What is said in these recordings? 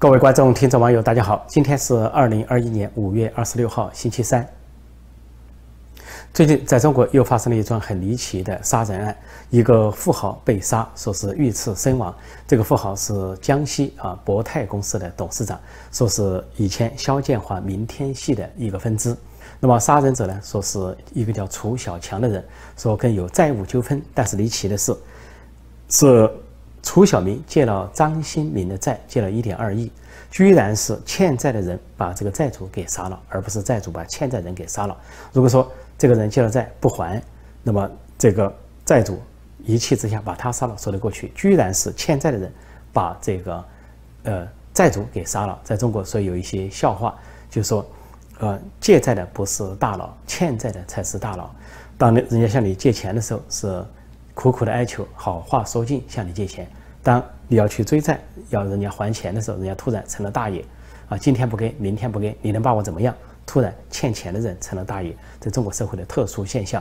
各位观众、听众、网友，大家好！今天是二零二一年五月二十六号，星期三。最近在中国又发生了一桩很离奇的杀人案，一个富豪被杀，说是遇刺身亡。这个富豪是江西啊博泰公司的董事长，说是以前肖建华明天系的一个分支。那么杀人者呢，说是一个叫楚小强的人，说跟有债务纠纷。但是离奇的是，是。楚小明借了张新民的债，借了一点二亿，居然是欠债的人把这个债主给杀了，而不是债主把欠债人给杀了。如果说这个人借了债不还，那么这个债主一气之下把他杀了说得过去。居然是欠债的人把这个呃债主给杀了。在中国，所以有一些笑话，就说呃借债的不是大佬，欠债的才是大佬。当人家向你借钱的时候是。苦苦的哀求，好话说尽，向你借钱。当你要去追债，要人家还钱的时候，人家突然成了大爷，啊，今天不给，明天不给，你能把我怎么样？突然欠钱的人成了大爷，这中国社会的特殊现象。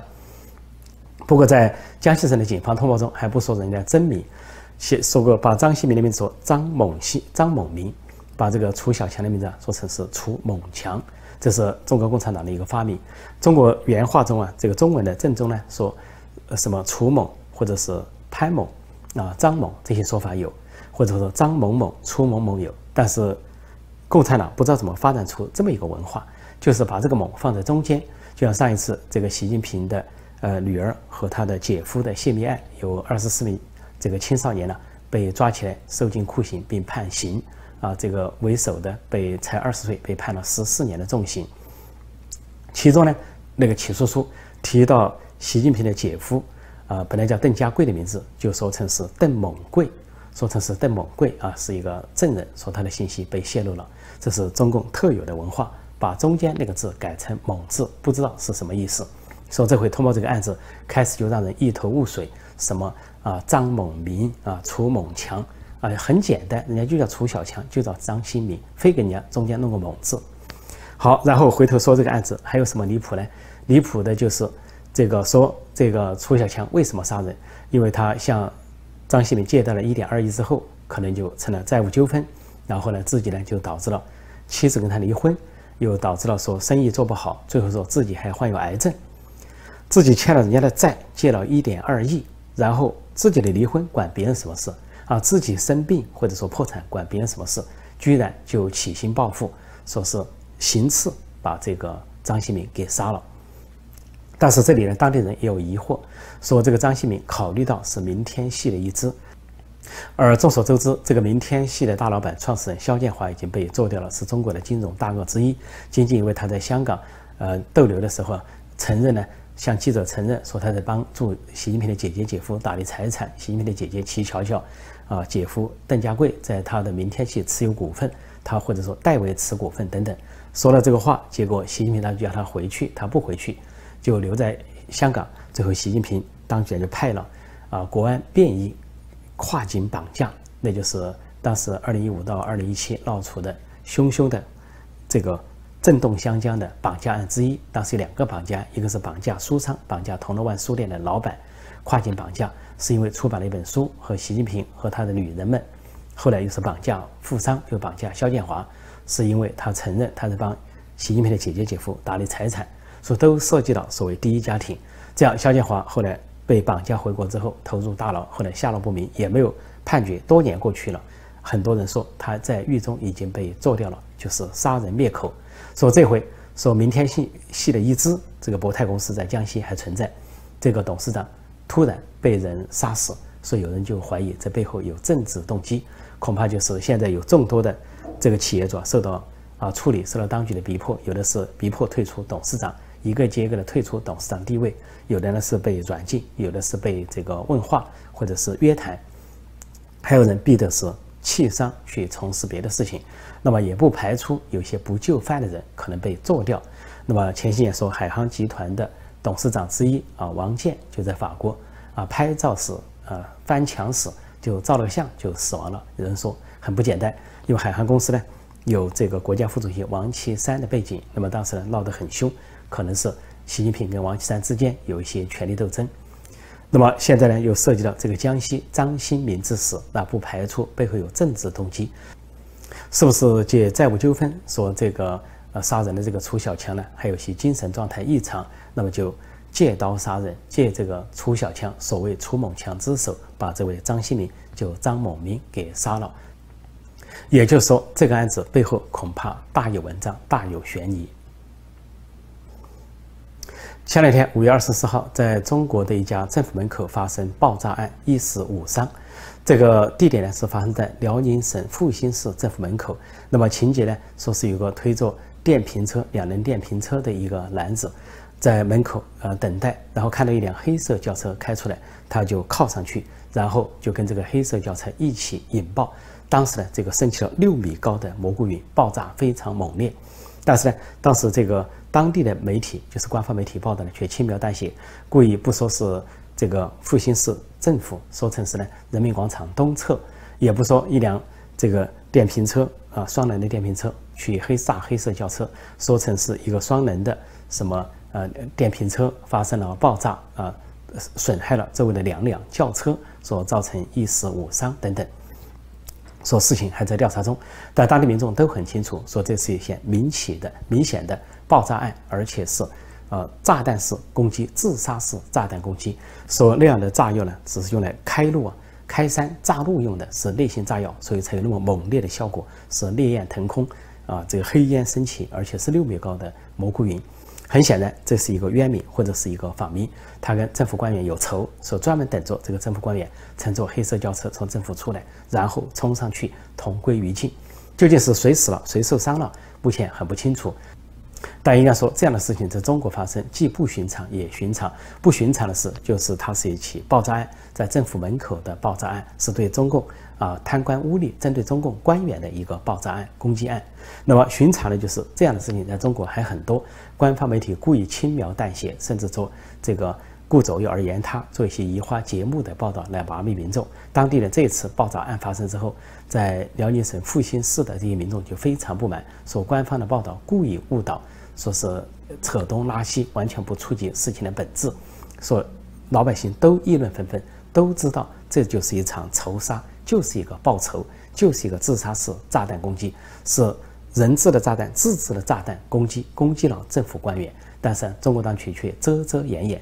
不过在江西省的警方通报中，还不说人家真名，写说过把张新民的名字说张猛西、张猛民，把这个楚小强的名字啊说成是楚猛强，这是中国共产党的一个发明。中国原话中啊，这个中文的正宗呢说，什么楚某。或者是潘某啊、张某这些说法有，或者说张某某、楚某某有，但是共产党不知道怎么发展出这么一个文化，就是把这个“某”放在中间。就像上一次这个习近平的呃女儿和他的姐夫的泄密案，有二十四名这个青少年呢被抓起来受尽酷刑并判刑啊，这个为首的被才二十岁被判了十四年的重刑。其中呢，那个起诉书提到习近平的姐夫。啊，本来叫邓家贵的名字，就说成是邓猛贵，说成是邓猛贵啊，是一个证人，说他的信息被泄露了，这是中共特有的文化，把中间那个字改成猛字，不知道是什么意思。说这回通报这个案子，开始就让人一头雾水，什么啊张猛明啊楚猛强啊，很简单，人家就叫楚小强，就叫张新明，非给人家中间弄个猛字。好，然后回头说这个案子还有什么离谱呢？离谱的就是。这个说这个楚小强为什么杀人？因为他向张新民借贷了一点二亿之后，可能就成了债务纠纷，然后呢，自己呢就导致了妻子跟他离婚，又导致了说生意做不好，最后说自己还患有癌症，自己欠了人家的债，借了一点二亿，然后自己的离婚管别人什么事啊？自己生病或者说破产管别人什么事？居然就起心报复，说是行刺把这个张新民给杀了。但是这里呢，当地人也有疑惑，说这个张新民考虑到是明天系的一支，而众所周知，这个明天系的大老板、创始人肖建华已经被做掉了，是中国的金融大鳄之一。仅仅因为他在香港，呃，逗留的时候承认呢，向记者承认说他在帮助习近平的姐姐、姐夫打理财产。习近平的姐姐齐乔乔，啊，姐夫邓家贵在他的明天系持有股份，他或者说代为持股份等等，说了这个话，结果习近平他就叫他回去，他不回去。就留在香港，最后习近平当局就派了啊国安便衣跨境绑架，那就是当时二零一五到二零一七闹出的汹汹的这个震动湘江的绑架案之一。当时有两个绑架，一个是绑架书商，绑架铜锣湾书店的老板，跨境绑架是因为出版了一本书和习近平和他的女人们。后来又是绑架富商，又绑架肖建华，是因为他承认他是帮习近平的姐姐姐夫打理财产。说都涉及到所谓第一家庭，这样肖建华后来被绑架回国之后投入大牢，后来下落不明，也没有判决。多年过去了，很多人说他在狱中已经被做掉了，就是杀人灭口。说这回说明天信系的一支这个博泰公司在江西还存在，这个董事长突然被人杀死，所以有人就怀疑这背后有政治动机，恐怕就是现在有众多的这个企业主受到啊处理，受到当局的逼迫，有的是逼迫退出董事长。一个接一个的退出董事长地位，有的呢是被软禁，有的是被这个问话或者是约谈，还有人逼的是弃商去从事别的事情。那么也不排除有些不就范的人可能被做掉。那么前些年说海航集团的董事长之一啊王健就在法国啊拍照时啊翻墙时就照了个相就死亡了。有人说很不简单，因为海航公司呢有这个国家副主席王岐山的背景，那么当时呢闹得很凶。可能是习近平跟王岐山之间有一些权力斗争，那么现在呢，又涉及到这个江西张新民之死，那不排除背后有政治动机。是不是借债务纠纷说这个呃杀人的这个楚小强呢？还有些精神状态异常，那么就借刀杀人，借这个楚小强所谓楚猛强之手，把这位张新民就张某明给杀了。也就是说，这个案子背后恐怕大有文章，大有悬疑。前两天，五月二十四号，在中国的一家政府门口发生爆炸案，一死五伤。这个地点呢是发生在辽宁省阜新市政府门口。那么情节呢，说是有个推着电瓶车、两轮电瓶车的一个男子，在门口呃等待，然后看到一辆黑色轿车开出来，他就靠上去，然后就跟这个黑色轿车一起引爆。当时呢，这个升起了六米高的蘑菇云，爆炸非常猛烈。但是呢，当时这个。当地的媒体就是官方媒体报道呢，却轻描淡写，故意不说是这个阜新市政府，说成是呢人民广场东侧，也不说一辆这个电瓶车啊双轮的电瓶车去黑炸黑色轿车，说成是一个双轮的什么呃电瓶车发生了爆炸啊，损害了周围的两辆轿车，所造成一死五伤等等。说事情还在调查中，但当地民众都很清楚，说这是一些明起的、明显的爆炸案，而且是呃炸弹式攻击、自杀式炸弹攻击。说那样的炸药呢，只是用来开路啊、开山炸路用的，是类型炸药，所以才有那么猛烈的效果，是烈焰腾空啊，这个黑烟升起，而且是六米高的蘑菇云。很显然，这是一个冤民或者是一个访民，他跟政府官员有仇，说专门等着这个政府官员乘坐黑色轿车从政府出来，然后冲上去同归于尽。究竟是谁死了，谁受伤了，目前很不清楚。但应该说，这样的事情在中国发生既不寻常也寻常。不寻常的是，就是它是一起爆炸案，在政府门口的爆炸案，是对中共啊贪官污吏、针对中共官员的一个爆炸案、攻击案。那么寻常的就是这样的事情在中国还很多，官方媒体故意轻描淡写，甚至说这个顾左右而言他，做一些移花接木的报道来麻痹民众。当地的这次爆炸案发生之后，在辽宁省阜新市的这些民众就非常不满，说官方的报道故意误导。说是扯东拉西，完全不触及事情的本质。说老百姓都议论纷纷，都知道这就是一场仇杀，就是一个报仇，就是一个自杀式炸弹攻击，是人质的炸弹、自制的炸弹攻击，攻击了政府官员。但是中国当局却遮遮掩掩。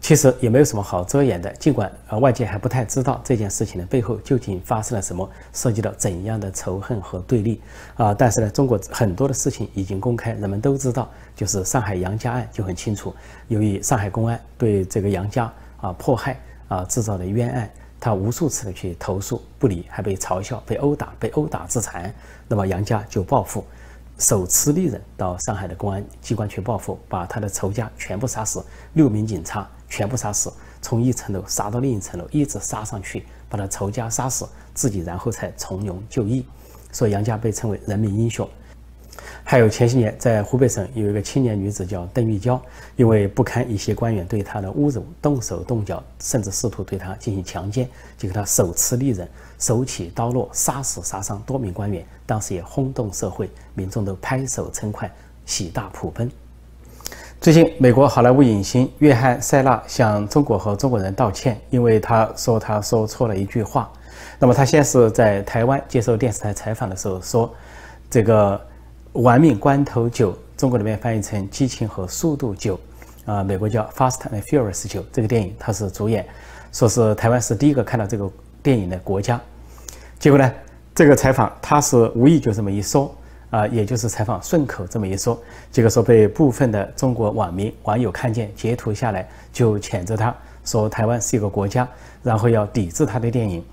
其实也没有什么好遮掩的，尽管呃外界还不太知道这件事情的背后究竟发生了什么，涉及到怎样的仇恨和对立啊，但是呢，中国很多的事情已经公开，人们都知道，就是上海杨家案就很清楚，由于上海公安对这个杨家啊迫害啊制造的冤案，他无数次的去投诉不理，还被嘲笑、被殴打、被殴打致残，那么杨家就报复。手持利刃到上海的公安机关去报复，把他的仇家全部杀死，六名警察全部杀死，从一层楼杀到另一层楼，一直杀上去，把他仇家杀死，自己然后才从容就义。所以杨家被称为人民英雄。还有前些年在湖北省有一个青年女子叫邓玉娇，因为不堪一些官员对她的侮辱，动手动脚，甚至试图对她进行强奸，就给她手持利刃。手起刀落，杀死杀伤多名官员，当时也轰动社会，民众都拍手称快，喜大普奔。最近，美国好莱坞影星约翰·塞纳向中国和中国人道歉，因为他说他说错了一句话。那么他先是在台湾接受电视台采访的时候说：“这个‘玩命关头九’，中国里面翻译成‘激情和速度九’，啊，美国叫《Fast and Furious》九。这个电影他是主演，说是台湾是第一个看到这个电影的国家。”结果呢？这个采访他是无意就这么一说啊，也就是采访顺口这么一说，结果说被部分的中国网民网友看见截图下来，就谴责他说台湾是一个国家，然后要抵制他的电影，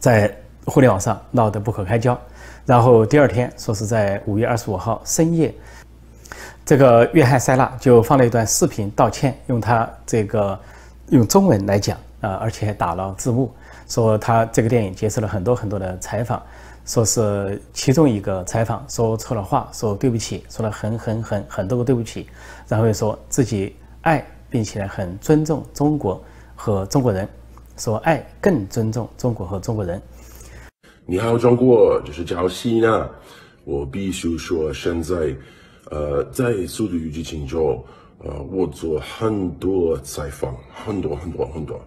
在互联网上闹得不可开交。然后第二天说是在五月二十五号深夜，这个约翰塞纳就放了一段视频道歉，用他这个用中文来讲啊，而且还打了字幕。说他这个电影接受了很多很多的采访，说是其中一个采访说错了话，说对不起，说了很很很很多个对不起，然后又说自己爱并且很尊重中国和中国人，说爱更尊重中国和中国人。你好，中国，这是赵西呢。我必须说，现在呃在《速度与激情》中，呃我做很多采访，很多很多很多。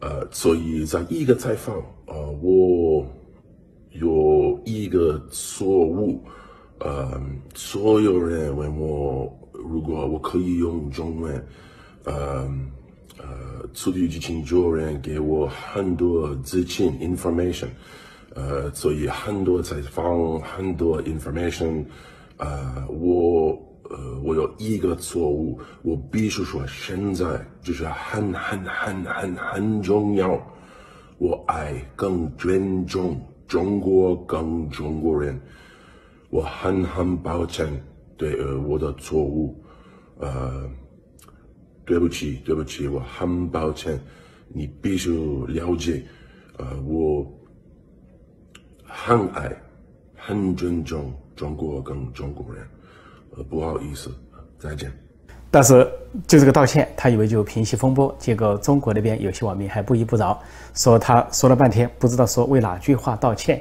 呃，所以在一个采访，呃，我有一个错误，呃，所有人问我，如果我可以用中文，呃呃，速度与激情中人给我很多资讯 information，呃，所以很多采访，很多 information，呃，我呃我有一个错误，我必须说现在就是很很很很很重要，我爱更尊重。中国跟中国人，我很很抱歉，对呃我的错误，呃，对不起对不起，我很抱歉，你必须了解，呃我很爱很尊重中国跟中国人，呃不好意思，再见。但是就这个道歉，他以为就平息风波，结果中国那边有些网民还不依不饶，说他说了半天不知道说为哪句话道歉，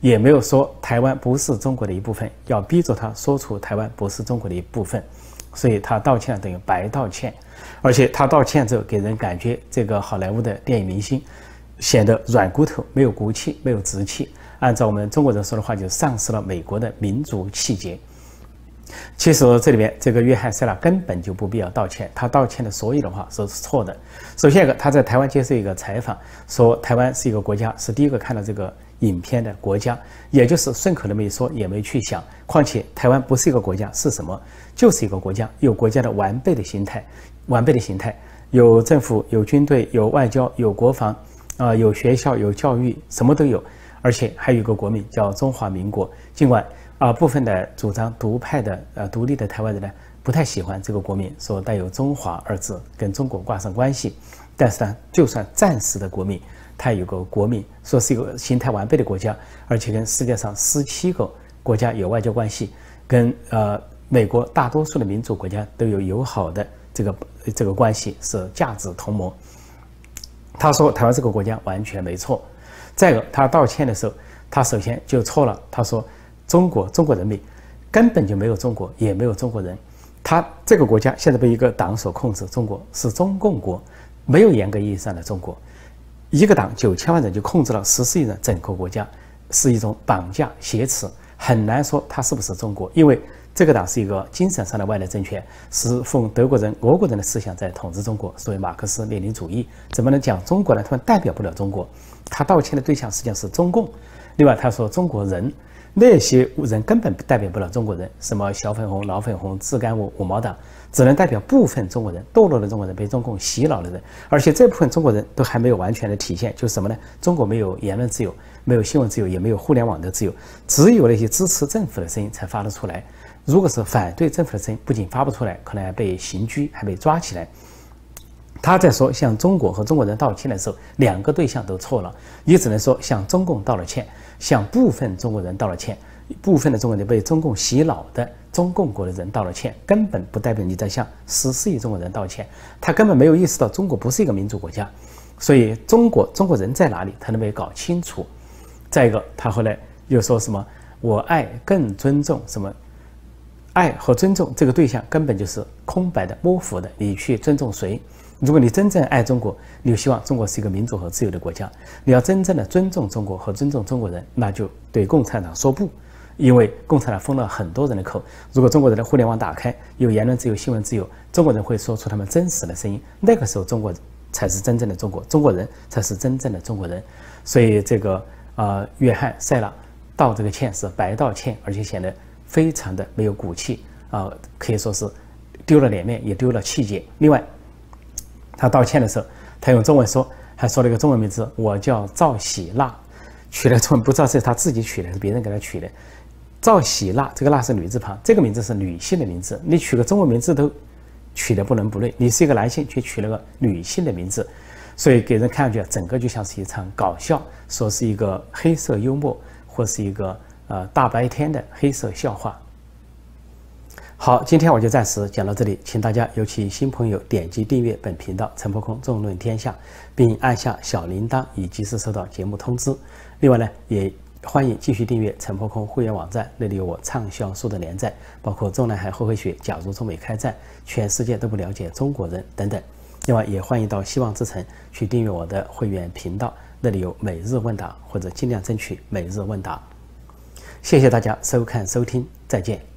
也没有说台湾不是中国的一部分，要逼着他说出台湾不是中国的一部分，所以他道歉等于白道歉，而且他道歉之后给人感觉这个好莱坞的电影明星显得软骨头，没有骨气，没有直气，按照我们中国人说的话，就丧失了美国的民族气节。其实这里边这个约翰·塞拉根本就不必要道歉，他道歉的所有的话都是错的。首先一个，他在台湾接受一个采访，说台湾是一个国家，是第一个看到这个影片的国家，也就是顺口那么一说，也没去想。况且台湾不是一个国家，是什么？就是一个国家，有国家的完备的形态，完备的形态，有政府，有军队，有外交，有国防，啊，有学校，有教育，什么都有，而且还有一个国民叫中华民国。尽管。啊，部分的主张独派的呃独立的台湾人呢，不太喜欢这个国民，说带有“中华”二字，跟中国挂上关系。但是呢，就算暂时的国民，他有个国民，说是一个形态完备的国家，而且跟世界上十七个国家有外交关系，跟呃美国大多数的民主国家都有友好的这个这个关系，是价值同盟。他说台湾这个国家完全没错。再一个，他道歉的时候，他首先就错了，他说。中国中国人民根本就没有中国，也没有中国人。他这个国家现在被一个党所控制，中国是中共国，没有严格意义上的中国。一个党九千万人就控制了十四亿人整个国家，是一种绑架挟持，很难说它是不是中国。因为这个党是一个精神上的外来政权，是奉德国人、俄国人的思想在统治中国，所谓马克思列宁主义，怎么能讲中国呢？他们代表不了中国。他道歉的对象实际上是中共。另外，他说中国人。那些人根本代表不了中国人，什么小粉红、老粉红、自干五、五毛党，只能代表部分中国人，堕落的中国人，被中共洗脑的人。而且这部分中国人都还没有完全的体现，就是什么呢？中国没有言论自由，没有新闻自由，也没有互联网的自由，只有那些支持政府的声音才发得出来。如果是反对政府的声音，不仅发不出来，可能还被刑拘，还被抓起来。他在说向中国和中国人道歉的时候，两个对象都错了。你只能说向中共道了歉，向部分中国人道了歉，部分的中国人被中共洗脑的中共国的人道了歉，根本不代表你在向十四亿中国人道歉。他根本没有意识到中国不是一个民主国家，所以中国中国人在哪里，他都没搞清楚。再一个，他后来又说什么我爱更尊重什么，爱和尊重这个对象根本就是空白的、模糊的，你去尊重谁？如果你真正爱中国，你就希望中国是一个民主和自由的国家。你要真正的尊重中国和尊重中国人，那就对共产党说不，因为共产党封了很多人的口。如果中国人的互联网打开，有言论自由、新闻自由，中国人会说出他们真实的声音。那个时候，中国才是真正的中国，中国人才是真正的中国人。所以，这个呃，约翰·塞拉道这个歉是白道歉，而且显得非常的没有骨气啊，可以说是丢了脸面，也丢了气节。另外，他道歉的时候，他用中文说，还说了一个中文名字，我叫赵喜娜，取了中文不知道是他自己取的，还是别人给他取的。赵喜娜，这个娜是女字旁，这个名字是女性的名字。你取个中文名字都取的不伦不类，你是一个男性却取了个女性的名字，所以给人看上去整个就像是一场搞笑，说是一个黑色幽默，或是一个呃大白天的黑色笑话。好，今天我就暂时讲到这里，请大家尤其新朋友点击订阅本频道“陈破空纵论天下”，并按下小铃铛以及时收到节目通知。另外呢，也欢迎继续订阅陈破空会员网站，那里有我畅销书的连载，包括《中南海后会学》《假如中美开战》《全世界都不了解中国人》等等。另外，也欢迎到希望之城去订阅我的会员频道。那里有每日问答，或者尽量争取每日问答。谢谢大家收看收听，再见。